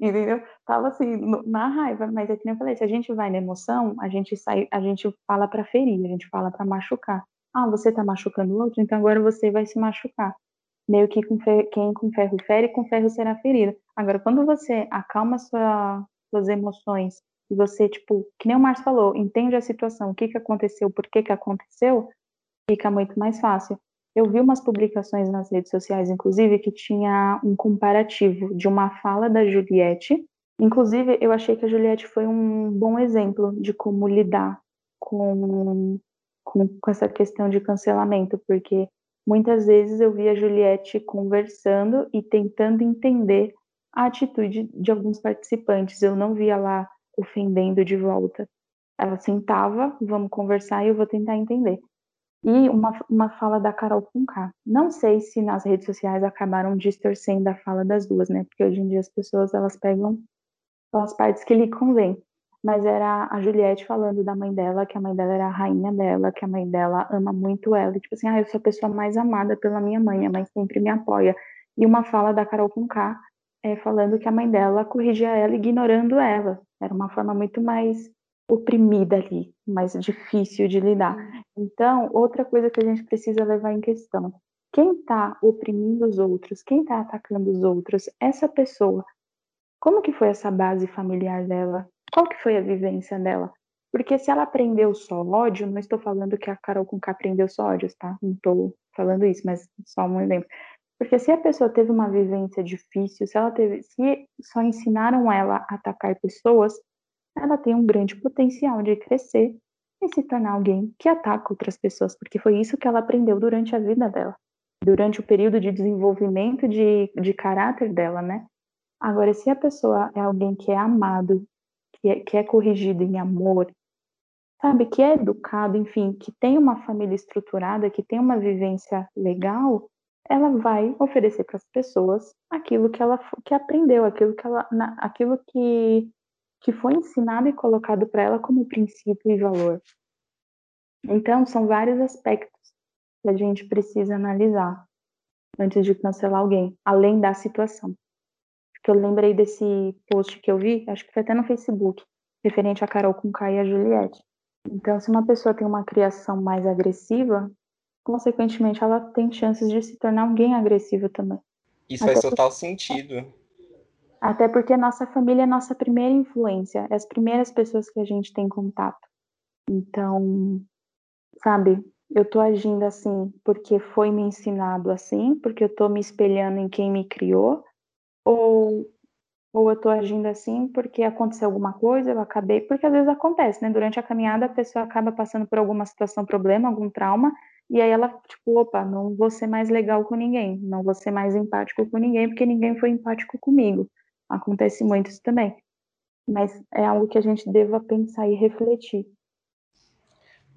Speaker 4: entendeu? Tava assim, na raiva, mas é que nem eu falei, se a gente vai na emoção, a gente sai, a gente fala para ferir, a gente fala para machucar. Ah, você tá machucando o outro, então agora você vai se machucar. Meio que com quem com ferro fere, com ferro será ferido. Agora, quando você acalma sua, suas emoções e você, tipo, que nem o Márcio falou, entende a situação, o que, que aconteceu, por que, que aconteceu, fica muito mais fácil. Eu vi umas publicações nas redes sociais, inclusive, que tinha um comparativo de uma fala da Juliette. Inclusive, eu achei que a Juliette foi um bom exemplo de como lidar com, com, com essa questão de cancelamento, porque muitas vezes eu vi a Juliette conversando e tentando entender a atitude de alguns participantes. Eu não via lá ofendendo de volta. Ela sentava, vamos conversar e eu vou tentar entender. E uma, uma fala da Carol Conká. Não sei se nas redes sociais acabaram distorcendo a fala das duas, né? Porque hoje em dia as pessoas elas pegam as partes que lhe convém. Mas era a Juliette falando da mãe dela, que a mãe dela era a rainha dela, que a mãe dela ama muito ela. E, tipo assim, ah, eu sou a pessoa mais amada pela minha mãe, a mãe sempre me apoia. E uma fala da Carol Conká é, falando que a mãe dela corrigia ela ignorando ela. Era uma forma muito mais oprimida ali, mais difícil de lidar. Então, outra coisa que a gente precisa levar em questão: quem está oprimindo os outros, quem está atacando os outros, essa pessoa, como que foi essa base familiar dela? Qual que foi a vivência dela? Porque se ela aprendeu só ódio, não estou falando que a Carol com K aprendeu só ódio, tá? Não estou falando isso, mas só um exemplo. Porque se a pessoa teve uma vivência difícil, se ela teve, se só ensinaram ela a atacar pessoas, ela tem um grande potencial de crescer e se tornar alguém que ataca outras pessoas, porque foi isso que ela aprendeu durante a vida dela, durante o período de desenvolvimento de, de caráter dela, né? Agora, se a pessoa é alguém que é amado, que é, que é corrigido em amor, sabe, que é educado, enfim, que tem uma família estruturada, que tem uma vivência legal, ela vai oferecer para as pessoas aquilo que ela que aprendeu, aquilo que ela, na, aquilo que que foi ensinado e colocado para ela como princípio e valor. Então, são vários aspectos que a gente precisa analisar antes de cancelar alguém, além da situação. Porque eu lembrei desse post que eu vi, acho que foi até no Facebook, referente a Carol com e a Juliette. Então, se uma pessoa tem uma criação mais agressiva, consequentemente, ela tem chances de se tornar alguém agressivo também.
Speaker 3: Isso até faz total porque... sentido.
Speaker 4: Até porque a nossa família é a nossa primeira influência, é as primeiras pessoas que a gente tem contato. Então, sabe, eu tô agindo assim porque foi me ensinado assim, porque eu tô me espelhando em quem me criou, ou ou eu tô agindo assim porque aconteceu alguma coisa, eu acabei, porque às vezes acontece, né? Durante a caminhada a pessoa acaba passando por alguma situação, problema, algum trauma, e aí ela, tipo, opa, não vou ser mais legal com ninguém, não vou ser mais empático com ninguém, porque ninguém foi empático comigo. Acontece muito isso também. Mas é algo que a gente deva pensar e refletir.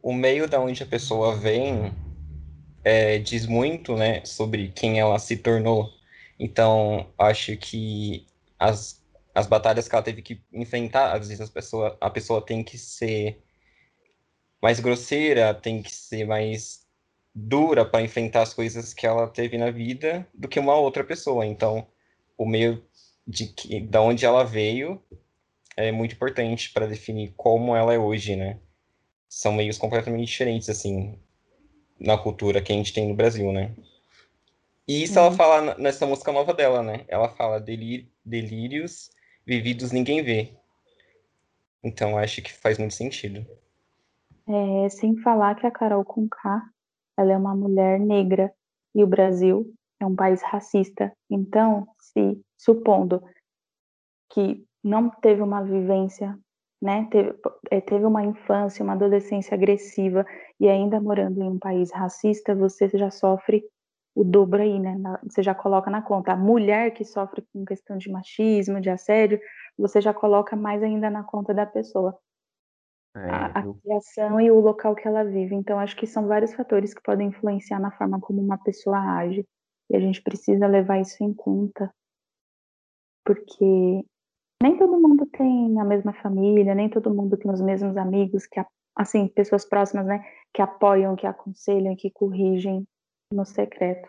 Speaker 3: O meio da onde a pessoa vem é, diz muito, né, sobre quem ela se tornou. Então, acho que as, as batalhas que ela teve que enfrentar, às vezes a pessoa, a pessoa tem que ser mais grosseira, tem que ser mais dura para enfrentar as coisas que ela teve na vida do que uma outra pessoa. Então, o meio de que, da onde ela veio é muito importante para definir como ela é hoje, né? São meios completamente diferentes, assim, na cultura que a gente tem no Brasil, né? E isso uhum. ela fala nessa música nova dela, né? Ela fala delírios vividos ninguém vê. Então acho que faz muito sentido.
Speaker 4: É, sem falar que a Carol Conká ela é uma mulher negra e o Brasil é um país racista. Então, se supondo que não teve uma vivência, né, teve, é, teve uma infância, uma adolescência agressiva e ainda morando em um país racista, você já sofre o dobro aí, né? Você já coloca na conta. A mulher que sofre com questão de machismo, de assédio, você já coloca mais ainda na conta da pessoa a, a criação e o local que ela vive. Então, acho que são vários fatores que podem influenciar na forma como uma pessoa age. E a gente precisa levar isso em conta. Porque nem todo mundo tem a mesma família, nem todo mundo tem os mesmos amigos, que assim, pessoas próximas, né, que apoiam, que aconselham, que corrigem no secreto.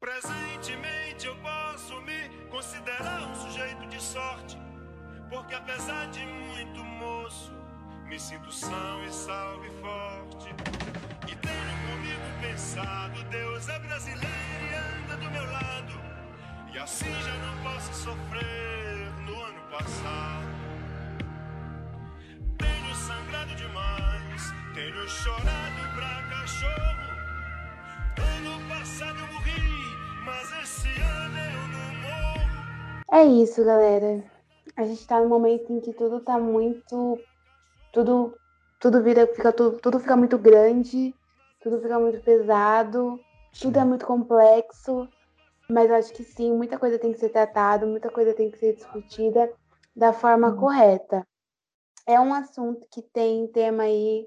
Speaker 5: Presentemente Assim já não posso sofrer no ano passado. Tenho sangrado demais, tenho chorado pra cachorro. Ano passado eu morri, mas esse ano eu não morro.
Speaker 1: É isso, galera. A gente tá num momento em que tudo tá muito. Tudo, tudo vira, fica, tudo, tudo fica muito grande, tudo fica muito pesado, tudo é muito complexo mas eu acho que sim, muita coisa tem que ser tratada, muita coisa tem que ser discutida da forma correta. É um assunto que tem tema aí,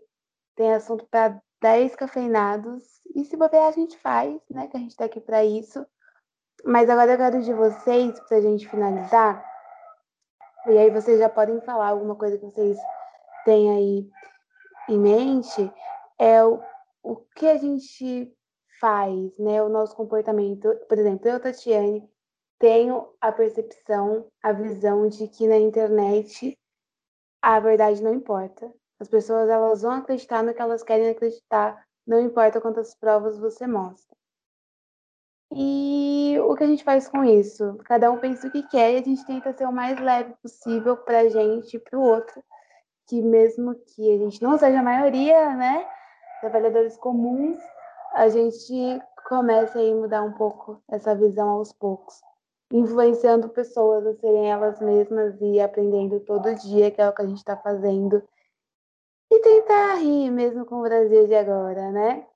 Speaker 1: tem assunto para 10 cafeinados, e se bobear a gente faz, né? Que a gente tá aqui para isso. Mas agora eu quero de vocês, pra gente finalizar, e aí vocês já podem falar alguma coisa que vocês têm aí em mente, é o, o que a gente faz, né? O nosso comportamento. Por exemplo, eu, Tatiane, tenho a percepção, a visão de que na internet a verdade não importa. As pessoas elas vão acreditar no que elas querem acreditar, não importa quantas provas você mostra. E o que a gente faz com isso? Cada um pensa o que quer e a gente tenta ser o mais leve possível para a gente e para o outro. Que mesmo que a gente não seja a maioria, né? Trabalhadores comuns, a gente começa a mudar um pouco essa visão aos poucos. Influenciando pessoas a serem elas mesmas e aprendendo todo dia, que é o que a gente está fazendo. E tentar rir mesmo com o Brasil de agora, né?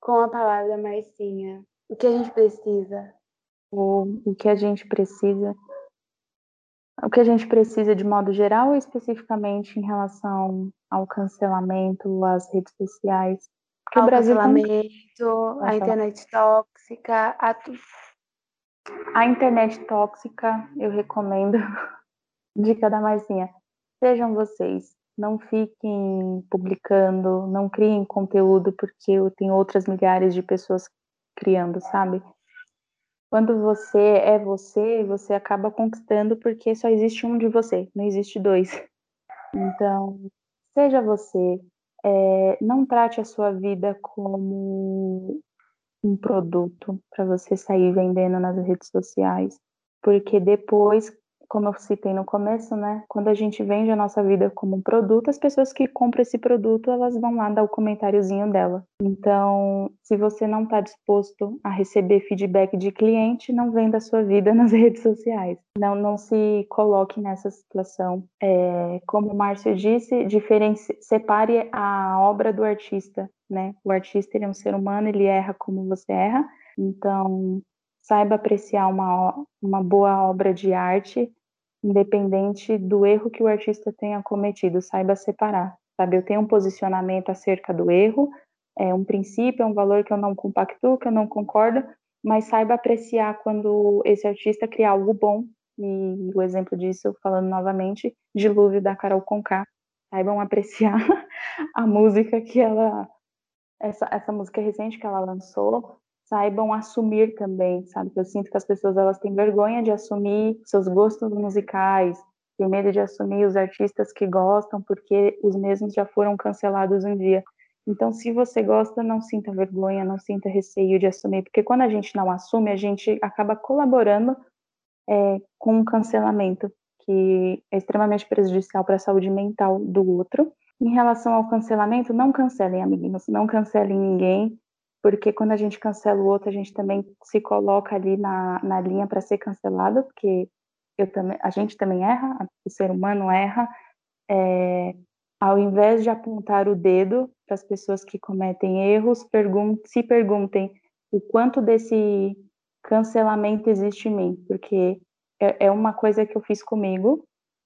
Speaker 1: Com a palavra Marcinha. O que a gente precisa?
Speaker 4: O, o que a gente precisa. O que a gente precisa de modo geral especificamente em relação ao cancelamento, às redes sociais?
Speaker 1: Ao
Speaker 4: o Brasil tem-
Speaker 1: cancelamento, a internet tóxica, a tu...
Speaker 4: A internet tóxica, eu recomendo. Dica da Marcinha. Sejam vocês. Não fiquem publicando, não criem conteúdo, porque eu tenho outras milhares de pessoas criando, sabe? Quando você é você, você acaba conquistando porque só existe um de você, não existe dois. Então, seja você. É, não trate a sua vida como um produto para você sair vendendo nas redes sociais, porque depois, como eu citei no começo, né, quando a gente vende a nossa vida como um produto, as pessoas que compram esse produto, elas vão lá dar o comentáriozinho dela. Então, se você não está disposto a receber feedback de cliente, não venda a sua vida nas redes sociais. Não, não se coloque nessa situação. É, como o Márcio disse, separe a obra do artista, né? O artista ele é um ser humano, ele erra como você erra. Então, saiba apreciar uma, uma boa obra de arte, independente do erro que o artista tenha cometido. Saiba separar, sabe? Eu tenho um posicionamento acerca do erro, é um princípio, é um valor que eu não compactuo, que eu não concordo, mas saiba apreciar quando esse artista cria algo bom. E o exemplo disso, falando novamente, Dilúvio da Carol Conká. Saibam apreciar a música que ela essa, essa música recente que ela lançou, saibam assumir também, sabe? Eu sinto que as pessoas elas têm vergonha de assumir seus gostos musicais, têm medo de assumir os artistas que gostam, porque os mesmos já foram cancelados um dia. Então, se você gosta, não sinta vergonha, não sinta receio de assumir, porque quando a gente não assume, a gente acaba colaborando é, com um cancelamento que é extremamente prejudicial para a saúde mental do outro. Em relação ao cancelamento, não cancelem, amiguinhos, não cancelem ninguém, porque quando a gente cancela o outro, a gente também se coloca ali na, na linha para ser cancelado, porque eu também, a gente também erra, o ser humano erra. É, ao invés de apontar o dedo para as pessoas que cometem erros, pergun se perguntem o quanto desse cancelamento existe em mim, porque é, é uma coisa que eu fiz comigo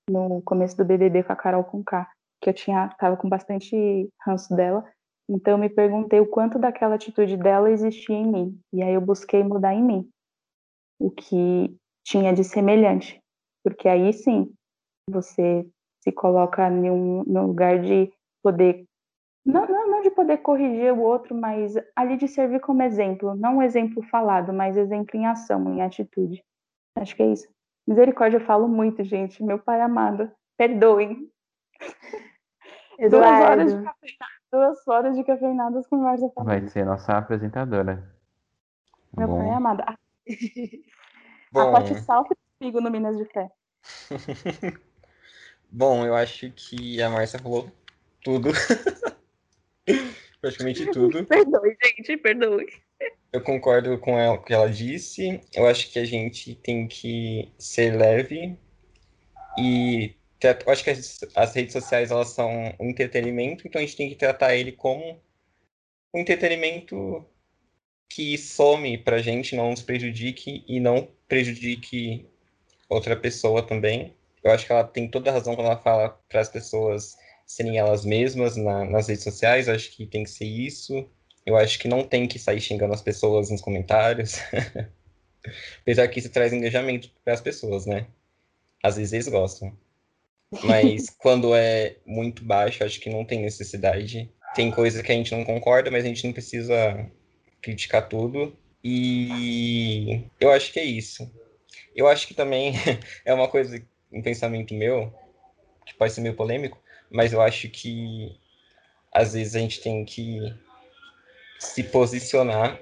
Speaker 4: no começo do BBB com a Carol Conká, que eu tinha tava com bastante ranço dela, então eu me perguntei o quanto daquela atitude dela existia em mim, e aí eu busquei mudar em mim o que tinha de semelhante, porque aí sim você se coloca em um, num lugar de poder não, não, não de poder corrigir o outro, mas ali de servir como exemplo, não um exemplo falado, mas exemplo em ação, em atitude. Acho que é isso. Misericórdia, eu falo muito, gente. Meu pai amado, perdoem. Duas horas de
Speaker 1: Eduardo,
Speaker 4: cafeinadas, duas horas de cafeinadas com Marcia falando.
Speaker 2: Vai ser nossa apresentadora.
Speaker 4: Meu
Speaker 2: Bom,
Speaker 4: pai amado. A, a
Speaker 3: Bom,
Speaker 4: Pati salta comigo no Minas de Fé.
Speaker 3: bom, eu acho que a Márcia falou tudo. praticamente tudo.
Speaker 4: Perdoe, gente, perdoe.
Speaker 3: Eu concordo com ela, o que ela disse. Eu acho que a gente tem que ser leve e eu acho que as, as redes sociais elas são um entretenimento, então a gente tem que tratar ele como um entretenimento que some pra gente, não nos prejudique e não prejudique outra pessoa também. Eu acho que ela tem toda a razão quando ela fala para as pessoas serem elas mesmas na- nas redes sociais. Eu acho que tem que ser isso. Eu acho que não tem que sair xingando as pessoas nos comentários. Apesar que isso traz engajamento para as pessoas, né? Às vezes eles gostam. Mas quando é muito baixo, acho que não tem necessidade. Tem coisa que a gente não concorda, mas a gente não precisa criticar tudo. E eu acho que é isso. Eu acho que também é uma coisa, um pensamento meu, que pode ser meio polêmico, mas eu acho que às vezes a gente tem que se posicionar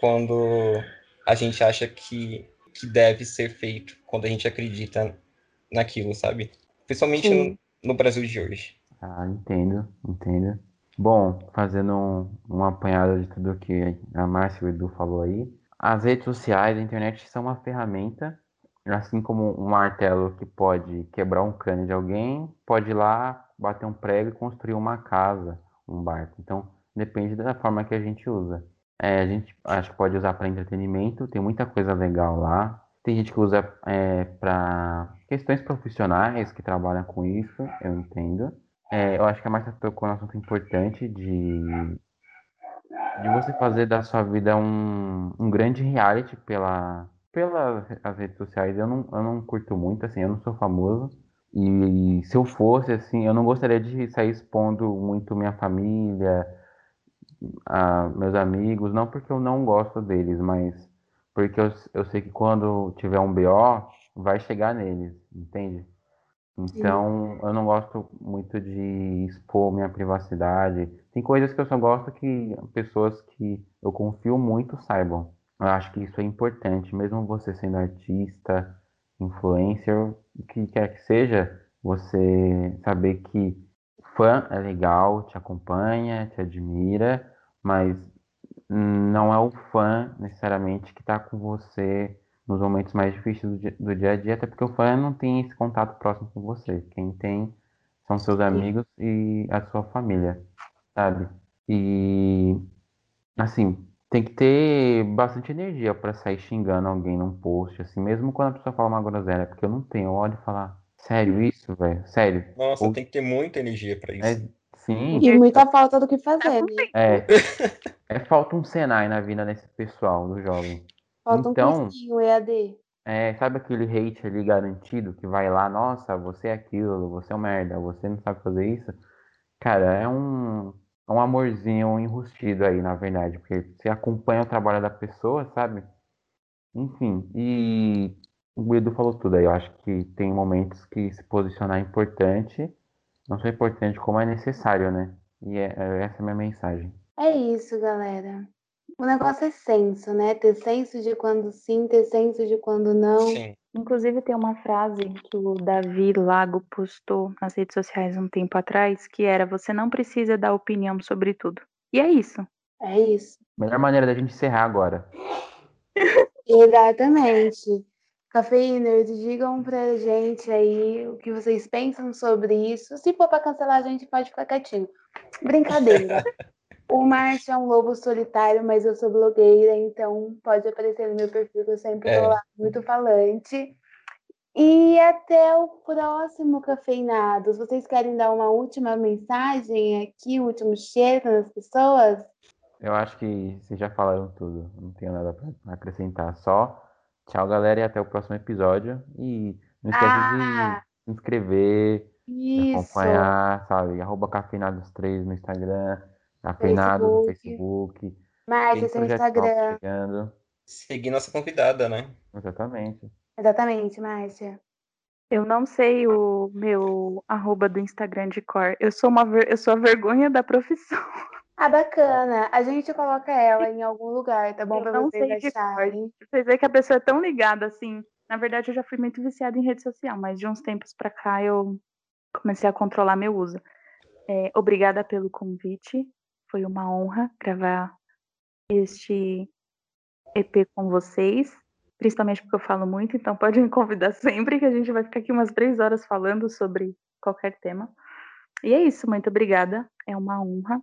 Speaker 3: quando a gente acha que, que deve ser feito, quando a gente acredita naquilo, sabe? Principalmente no, no Brasil de hoje.
Speaker 2: Ah, entendo, entendo. Bom, fazendo um, uma apanhada de tudo que a Márcia e o Edu falou aí, as redes sociais, a internet são uma ferramenta, assim como um martelo que pode quebrar um cano de alguém, pode ir lá, bater um prego e construir uma casa, um barco. Então, depende da forma que a gente usa. É, a gente acho que pode usar para entretenimento, tem muita coisa legal lá. Tem gente que usa para questões profissionais que trabalham com isso, eu entendo. É, eu acho que a Marcia tocou num assunto importante de, de você fazer da sua vida um, um grande reality pela, pelas as redes sociais. Eu não, eu não curto muito, assim, eu não sou famoso. E se eu fosse, assim, eu não gostaria de sair expondo muito minha família, a meus amigos, não porque eu não gosto deles, mas porque eu, eu sei que quando tiver um BO, vai chegar neles, entende? Então, eu não gosto muito de expor minha privacidade. Tem coisas que eu só gosto que pessoas que eu confio muito saibam. Eu acho que isso é importante, mesmo você sendo artista, influencer, o que quer que seja, você saber que fã é legal, te acompanha, te admira, mas não é o fã necessariamente que está com você nos momentos mais difíceis do dia, do dia a dia, até porque o fã não tem esse contato próximo com você. Quem tem são seus amigos e a sua família, sabe? E assim, tem que ter bastante energia para sair xingando alguém num post, assim, mesmo quando a pessoa fala uma groselha, porque eu não tenho, eu olho e falar, sério isso, velho? Sério?
Speaker 3: Nossa,
Speaker 2: Ou-
Speaker 3: tem que ter muita energia para isso.
Speaker 2: É, sim,
Speaker 1: E muita falta do que fazer, né?
Speaker 2: é, é falta um Senai na vida desse pessoal, do jovem.
Speaker 1: Falta
Speaker 2: Então-
Speaker 1: um cursinho EAD.
Speaker 2: É, sabe aquele hate ali garantido que vai lá, nossa, você é aquilo, você é um merda, você não sabe fazer isso? Cara, é um, é um amorzinho enrustido aí, na verdade, porque você acompanha o trabalho da pessoa, sabe? Enfim, e o Edu falou tudo aí, eu acho que tem momentos que se posicionar é importante, não só importante como é necessário, né? E é, é- essa é a minha mensagem.
Speaker 1: É isso, galera. O negócio é senso, né? Ter senso de quando sim, ter senso de quando não.
Speaker 3: Sim.
Speaker 4: Inclusive, tem uma frase que o Davi Lago postou nas redes sociais um tempo atrás, que era: Você não precisa dar opinião sobre tudo. E é isso.
Speaker 1: É isso.
Speaker 2: Melhor maneira da gente encerrar agora.
Speaker 1: Exatamente. Cafeiners, digam pra gente aí o que vocês pensam sobre isso. Se for pra cancelar a gente, pode ficar quietinho. Brincadeira. O Márcio é um lobo solitário, mas eu sou blogueira, então pode aparecer no meu perfil, que eu sempre tô
Speaker 3: É.
Speaker 1: lá muito falante. E até o próximo Cafeinados. Vocês querem dar uma última mensagem aqui, um último cheiro nas pessoas?
Speaker 2: Eu acho que vocês já falaram tudo. Não tenho nada pra acrescentar. Só tchau, galera, e até o próximo episódio. E não esquece
Speaker 1: Ah,
Speaker 2: de se inscrever, acompanhar, sabe? Arroba Cafeinados3 no Instagram, Cafeinados no
Speaker 1: Facebook.
Speaker 2: Tem
Speaker 1: seu Instagram.
Speaker 2: chegando.
Speaker 3: Seguir nossa convidada, né?
Speaker 2: Exatamente.
Speaker 1: Exatamente, Márcia.
Speaker 4: Eu não sei o meu arroba do Instagram de cor. Eu sou uma ver- eu sou a vergonha da profissão.
Speaker 1: Ah, bacana. A gente coloca ela em algum lugar, tá bom?
Speaker 4: Eu
Speaker 1: Pra
Speaker 4: não
Speaker 1: vocês
Speaker 4: sei de cor.
Speaker 1: acharem.
Speaker 4: Vocês veem que a pessoa é tão ligada assim. Na verdade, eu já fui muito viciada em rede social, mas de uns tempos pra cá eu comecei a controlar meu uso. É, obrigada pelo convite. Foi uma honra gravar este EP com vocês, principalmente porque eu falo muito, então pode me convidar sempre, que a gente vai ficar aqui umas três horas falando sobre qualquer tema. E é isso, muito obrigada, é uma honra.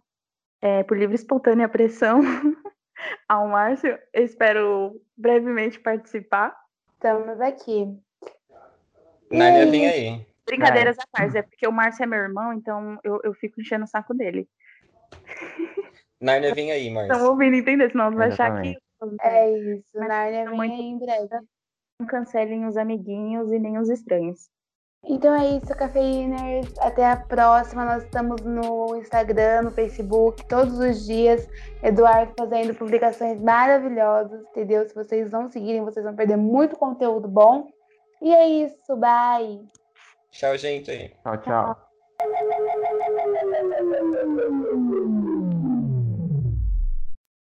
Speaker 4: É, por livre e espontânea pressão ao Márcio, eu espero brevemente participar.
Speaker 1: Estamos aqui.
Speaker 3: Nárnia, vem aí.
Speaker 4: Brincadeiras à parte, é porque o Márcio é meu irmão, então eu, eu fico enchendo o saco dele.
Speaker 3: Nárnia, vem aí,
Speaker 4: Estão
Speaker 3: Márcio.
Speaker 4: ouvindo, entender? Senão vai achar que.
Speaker 1: É isso,
Speaker 4: Mas
Speaker 1: Nárnia
Speaker 4: é
Speaker 1: vem
Speaker 4: muito-
Speaker 1: aí em breve.
Speaker 4: Não cancelem os amiguinhos e nem os estranhos.
Speaker 1: Então é isso, cafeiners. Até a próxima. Nós estamos no Instagram, no Facebook, todos os dias. Eduardo fazendo publicações maravilhosas, entendeu? Se vocês não seguirem, vocês vão perder muito conteúdo bom. E é isso, bye!
Speaker 3: Tchau, gente.
Speaker 2: Tchau, tchau.